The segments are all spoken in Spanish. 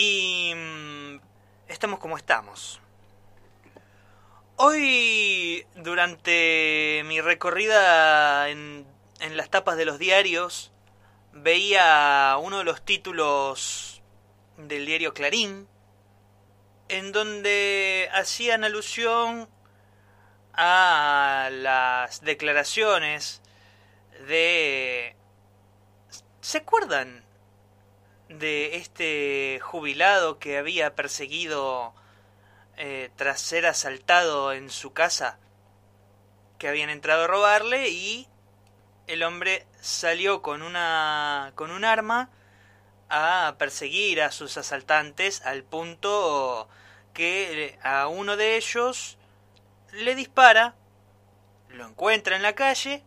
Y mm, estamos como estamos. Hoy, durante mi recorrida en, en las tapas de los diarios, veía uno de los títulos del diario Clarín, en donde hacían alusión a las declaraciones de... ¿Se acuerdan de este jubilado que había perseguido eh, tras ser asaltado en su casa? Que habían entrado a robarle y el hombre salió con una con un arma a perseguir a sus asaltantes al punto que a uno de ellos le dispara, lo encuentra en la calle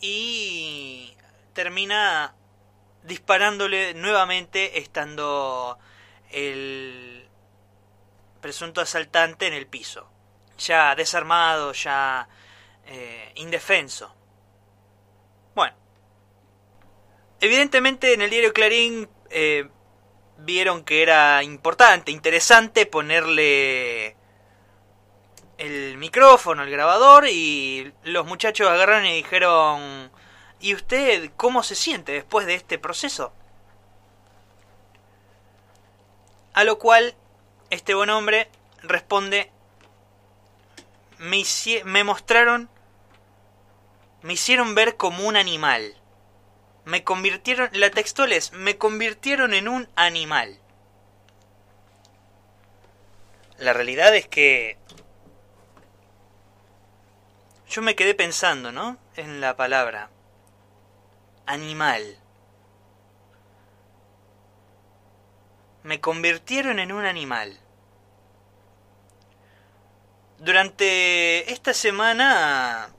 y termina disparándole nuevamente estando el presunto asaltante en el piso, ya desarmado, ya eh, indefenso. Bueno, evidentemente en el diario Clarín eh, vieron que era importante, interesante ponerle el micrófono, el grabador y los muchachos agarraron y dijeron, ¿y usted cómo se siente después de este proceso? A lo cual este buen hombre responde, me, mostraron, me hicieron ver como un animal. Me convirtieron, la textual es, me convirtieron en un animal. La realidad es que yo me quedé pensando, ¿no? En la palabra animal. Me convirtieron en un animal. Durante esta semana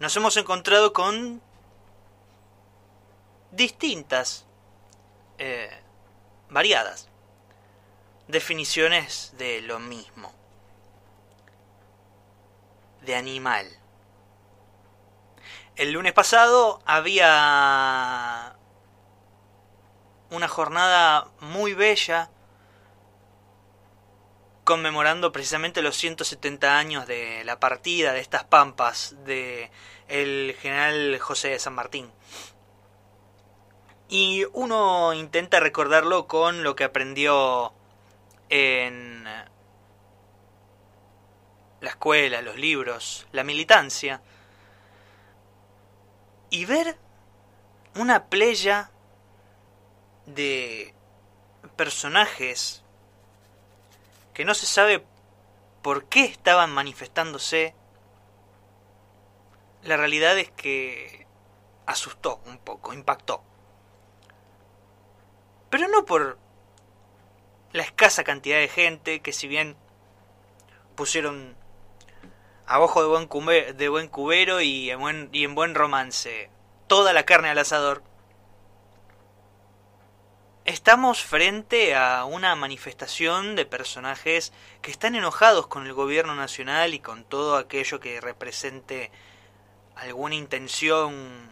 nos hemos encontrado con distintas, eh, variadas definiciones de lo mismo de animal. El lunes pasado había una jornada muy bella conmemorando precisamente los 170 años de la partida de estas pampas de el general José de San Martín. Y uno intenta recordarlo con lo que aprendió en la escuela, los libros, la militancia, y ver una playa de personajes que no se sabe por qué estaban manifestándose, la realidad es que asustó un poco, impactó. Pero no por la escasa cantidad de gente que si bien pusieron a ojo de buen, cubero, de buen cubero y en buen, y en buen romance. Toda la carne al asador. Estamos frente a una manifestación de personajes que están enojados con el gobierno nacional y con todo aquello que represente alguna intención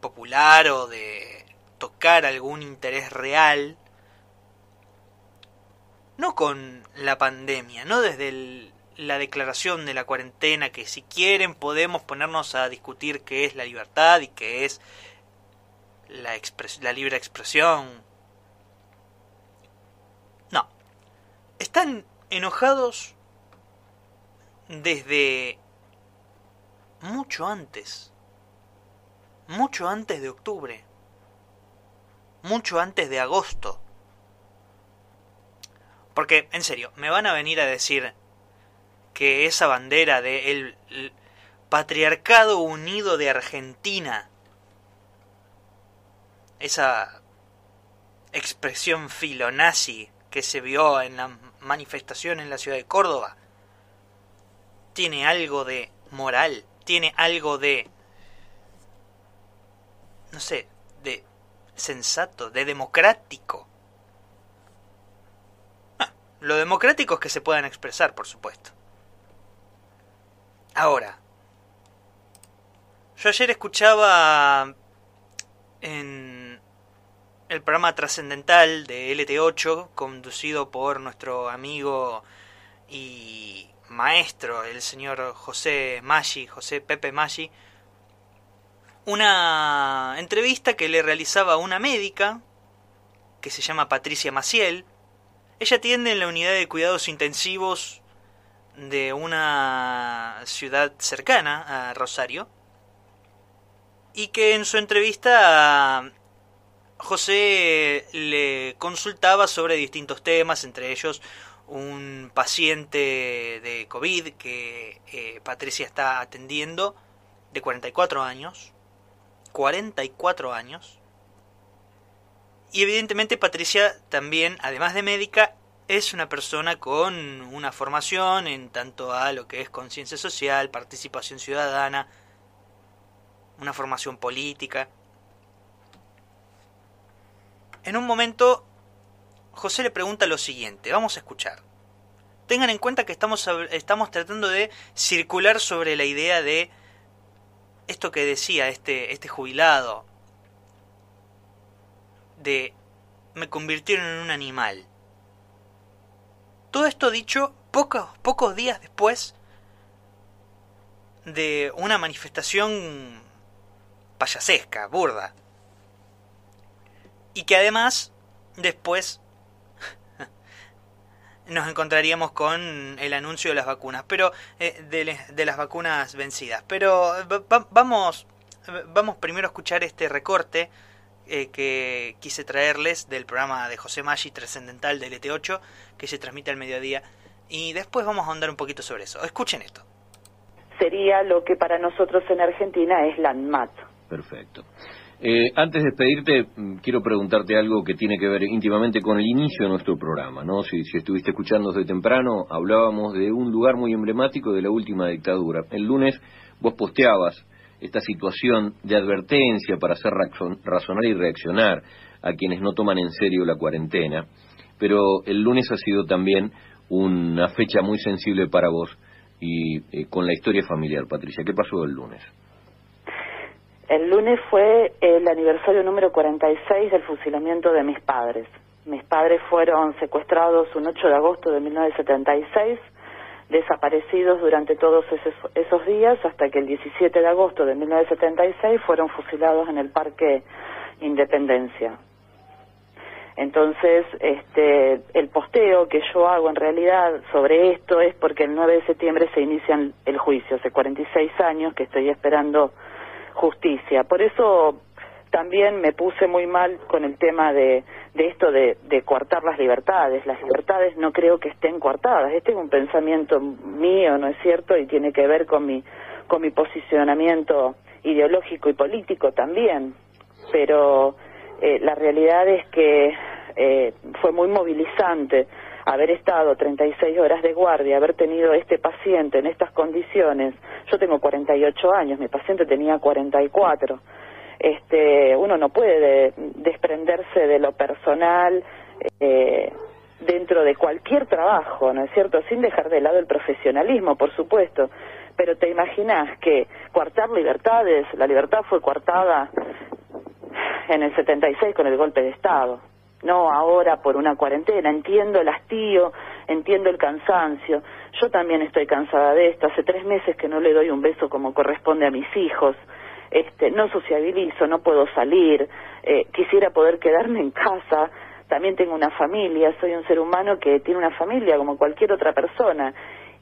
popular o de tocar algún interés real. No con la pandemia, no desde el la declaración de la cuarentena, que si quieren podemos ponernos a discutir qué es la libertad y qué es la, la libre expresión. No, están enojados desde mucho antes, mucho antes de octubre, mucho antes de agosto. Porque, en serio, me van a venir a decir, que esa bandera de el, patriarcado unido de Argentina, esa expresión filonazi que se vio en la manifestación en la ciudad de Córdoba, tiene algo de moral, tiene algo de, no sé, de sensato, de democrático. Ah, lo democrático es que se puedan expresar, por supuesto. Ahora, yo ayer escuchaba en el programa trascendental de LT8, conducido por nuestro amigo y maestro, el señor José Maggi, José Pepe Maggi, una entrevista que le realizaba una médica que se llama Patricia Maciel. Ella atiende en la unidad de cuidados intensivos de una ciudad cercana a Rosario y que en su entrevista José le consultaba sobre distintos temas, entre ellos un paciente de COVID que eh, Patricia está atendiendo de 44 años, 44 años, y evidentemente Patricia también, además de médica, es una persona con una formación en tanto a lo que es conciencia social, participación ciudadana, una formación política. En un momento, José le pregunta lo siguiente, vamos a escuchar. Tengan en cuenta que estamos, estamos tratando de circular sobre la idea de esto que decía este, este jubilado, de me convirtieron en un animal. Todo esto dicho pocos, pocos días después de una manifestación payasesca, burda. Y que además después nos encontraríamos con el anuncio de las vacunas, pero eh, de, las vacunas vencidas. Pero vamos, vamos primero a escuchar este recorte eh, que quise traerles del programa de José Maggi Trascendental del ET8, que se transmite al mediodía, y después vamos a andar un poquito sobre eso. Escuchen esto. Sería lo que para nosotros en Argentina es la ANMAT. Perfecto. Eh, antes de despedirte, mm, quiero preguntarte algo que tiene que ver íntimamente con el inicio de nuestro programa, ¿no? Si, si estuviste escuchando desde temprano, hablábamos de un lugar muy emblemático de la última dictadura. El lunes vos posteabas esta situación de advertencia para hacer razonar y reaccionar a quienes no toman en serio la cuarentena, pero el lunes ha sido también una fecha muy sensible para vos y eh, con la historia familiar, Patricia. ¿Qué pasó el lunes? El lunes fue el aniversario número 46 del fusilamiento de mis padres. Mis padres fueron secuestrados un 8 de agosto de 1976, desaparecidos durante todos esos, días hasta que el 17 de agosto de 1976 fueron fusilados en el Parque Independencia. Entonces, este, el posteo que yo hago en realidad sobre esto es porque el 9 de septiembre se inicia el juicio, hace 46 años que estoy esperando justicia. Por eso también me puse muy mal con el tema de, de esto de, de coartar las libertades. Las libertades no creo que estén coartadas. Este es un pensamiento mío, ¿no es cierto? Y tiene que ver con mi, con mi posicionamiento ideológico y político también. Pero eh, la realidad es que eh, fue muy movilizante haber estado 36 horas de guardia, haber tenido este paciente en estas condiciones, yo tengo 48 años, mi paciente tenía 44, este, uno no puede desprenderse de lo personal eh, dentro de cualquier trabajo, ¿no es cierto? Sin dejar de lado el profesionalismo, por supuesto. Pero te imaginas que coartar libertades, la libertad fue coartada en el 76 con el golpe de Estado no ahora por una cuarentena. Entiendo el hastío, entiendo el cansancio. Yo también estoy cansada de esto. Hace tres meses que no le doy un beso como corresponde a mis hijos. Este, no sociabilizo, no puedo salir. Eh, quisiera poder quedarme en casa. También tengo una familia. Soy un ser humano que tiene una familia como cualquier otra persona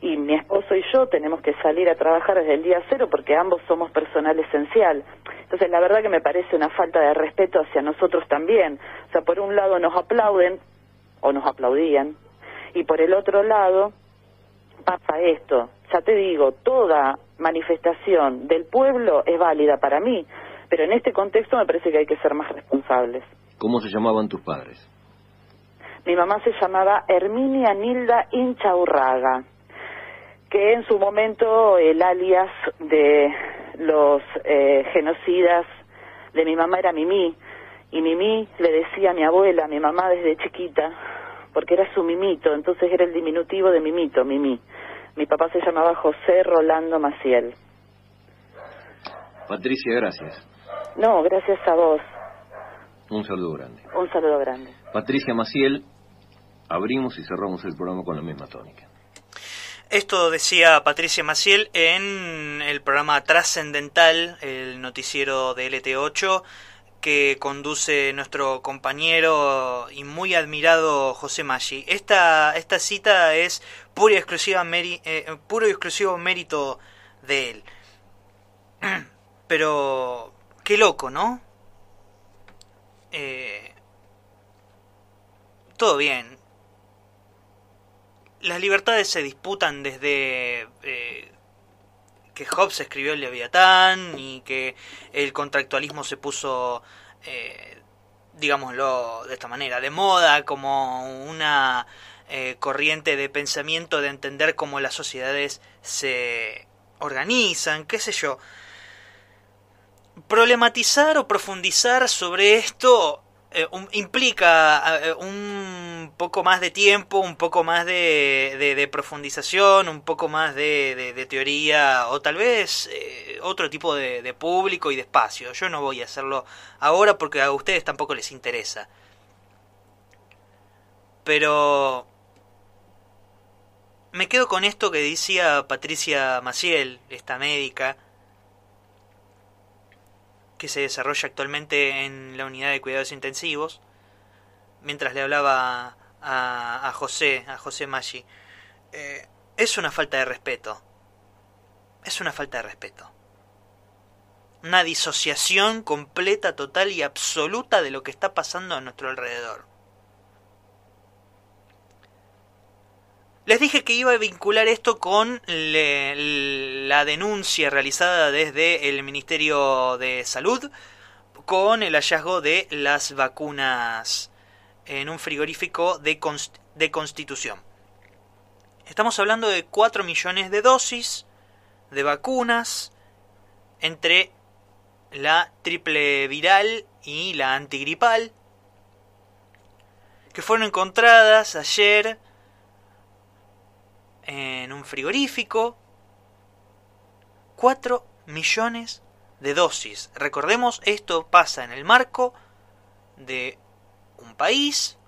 y mi esposo y yo tenemos que salir a trabajar desde el día cero porque ambos somos personal esencial. Entonces, la verdad que me parece una falta de respeto hacia nosotros también. O sea, por un lado nos aplauden o nos aplaudían y por el otro lado pasa esto. Ya te digo, toda manifestación del pueblo es válida para mí, pero en este contexto me parece que hay que ser más responsables. ¿Cómo se llamaban tus padres? Mi mamá se llamaba Herminia Nilda Inchaurraga que en su momento el alias de los eh, genocidas de mi mamá era Mimi, y Mimi le decía a mi abuela, a mi mamá desde chiquita, porque era su mimito, entonces era el diminutivo de mimito, Mimi. Mi papá se llamaba José Rolando Maciel. Patricia, gracias. No, gracias a vos. Un saludo grande. Un saludo grande. Patricia Maciel, abrimos y cerramos el programa con la misma tónica. Esto decía Patricia Maciel en el programa Trascendental, el noticiero de LT8, que conduce nuestro compañero y muy admirado José Maggi. Esta, esta cita es puro y, exclusiva eh, puro y exclusivo mérito de él. Pero qué loco, ¿no? Eh, todo bien. Las libertades se disputan desde eh, que Hobbes escribió el Leviatán y que el contractualismo se puso, eh, digámoslo de esta manera, de moda como una eh, corriente de pensamiento de entender cómo las sociedades se organizan, qué sé yo. Problematizar o profundizar sobre esto eh, implica eh, un poco más de tiempo, un poco más de, de, profundización, un poco más de, de teoría o tal vez eh, otro tipo de, público y de espacio. Yo no voy a hacerlo ahora porque a ustedes tampoco les interesa. Pero me quedo con esto que decía Patricia Maciel, esta médica, que se desarrolla actualmente en la unidad de cuidados intensivos, mientras le hablaba a, José, a José Maggi, eh, es una falta de respeto. Es una falta de respeto. Una disociación completa, total y absoluta de lo que está pasando a nuestro alrededor. Les dije que iba a vincular esto con la denuncia realizada desde el Ministerio de Salud con el hallazgo de las vacunas en un frigorífico de, de Constitución. Estamos hablando de 4 millones de dosis de vacunas entre la triple viral y la antigripal que fueron encontradas ayer en un frigorífico. 4 millones de dosis. Recordemos, esto pasa en el marco de un país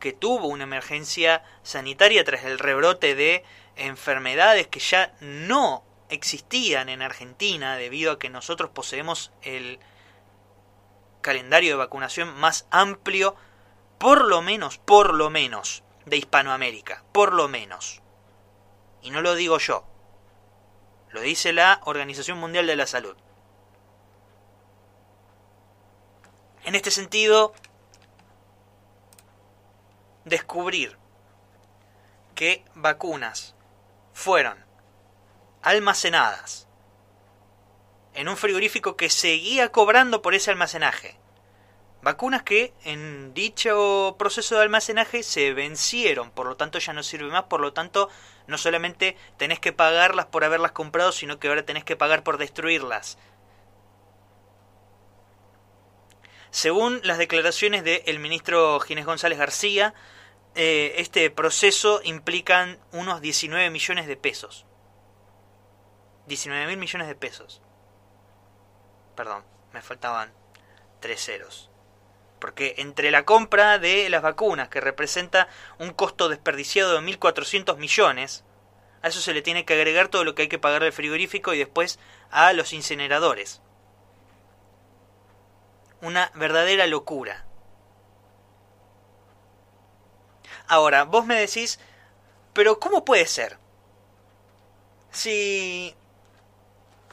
que tuvo una emergencia sanitaria tras el rebrote de enfermedades que ya no existían en Argentina debido a que nosotros poseemos el calendario de vacunación más amplio, por lo menos, por lo menos, de Hispanoamérica, por lo menos. Y no lo digo yo. Lo dice la Organización Mundial de la Salud. En este sentido, descubrir que vacunas fueron almacenadas en un frigorífico que seguía cobrando por ese almacenaje. Vacunas que en dicho proceso de almacenaje se vencieron, por lo tanto ya no sirve más, por lo tanto no solamente tenés que pagarlas por haberlas comprado, sino que ahora tenés que pagar por destruirlas. Según las declaraciones del ministro Ginés González García, eh, este proceso implican unos 19 millones de pesos. 19 mil millones de pesos. Perdón, me faltaban tres ceros. Porque entre la compra de las vacunas, que representa un costo desperdiciado de 1.400 millones, a eso se le tiene que agregar todo lo que hay que pagar al frigorífico y después a los incineradores. Una verdadera locura. Ahora, vos me decís, pero ¿cómo puede ser? Si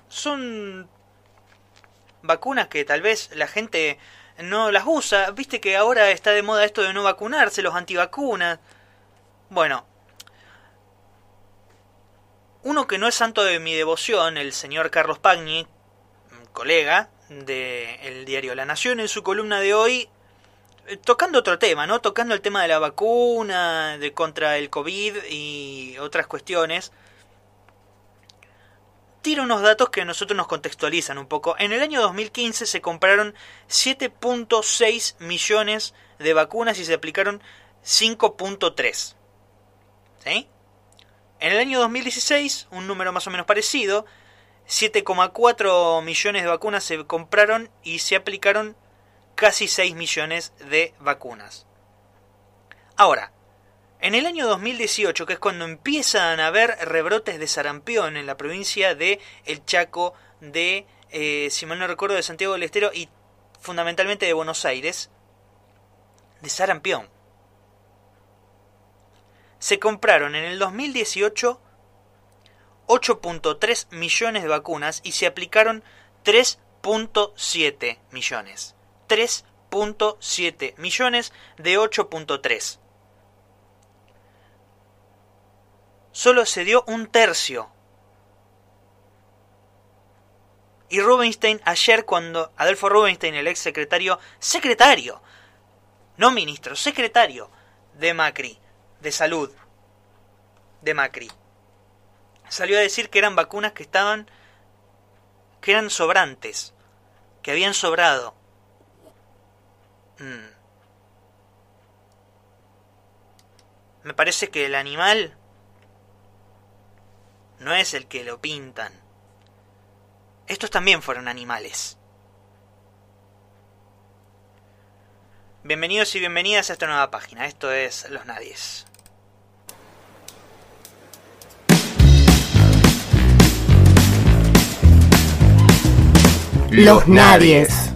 son vacunas que tal vez la gente no las usa. Viste que ahora está de moda esto de no vacunarse, los antivacunas. Bueno, uno que no es santo de mi devoción, el señor Carlos Pagni, colega del diario La Nación, en su columna de hoy, eh, tocando otro tema, ¿no? Tocando el tema de la vacuna, de contra el COVID y otras cuestiones tira unos datos que a nosotros nos contextualizan un poco. En el año 2015 se compraron 7.6 millones de vacunas y se aplicaron 5.3. ¿Sí? En el año 2016, un número más o menos parecido, 7,4 millones de vacunas se compraron y se aplicaron casi 6 millones de vacunas. Ahora, en el año 2018, que es cuando empiezan a haber rebrotes de sarampión en la provincia de El Chaco, de, eh, si mal no recuerdo, de Santiago del Estero y fundamentalmente de Buenos Aires, de sarampión. Se compraron en el 2018 8.3 millones de vacunas y se aplicaron 3.7 millones. 3.7 millones de 8.3. Solo se dio un tercio. Y Rubinstein ayer cuando Adolfo Rubinstein, el ex secretario, secretario, no ministro, secretario de Macri, de salud, de Macri, salió a decir que eran vacunas que estaban, que eran sobrantes, que habían sobrado. Mm. Me parece que el animal no es el que lo pintan. Estos también fueron animales. Bienvenidos y bienvenidas a esta nueva página. Esto es Los Nadies. Los Nadies.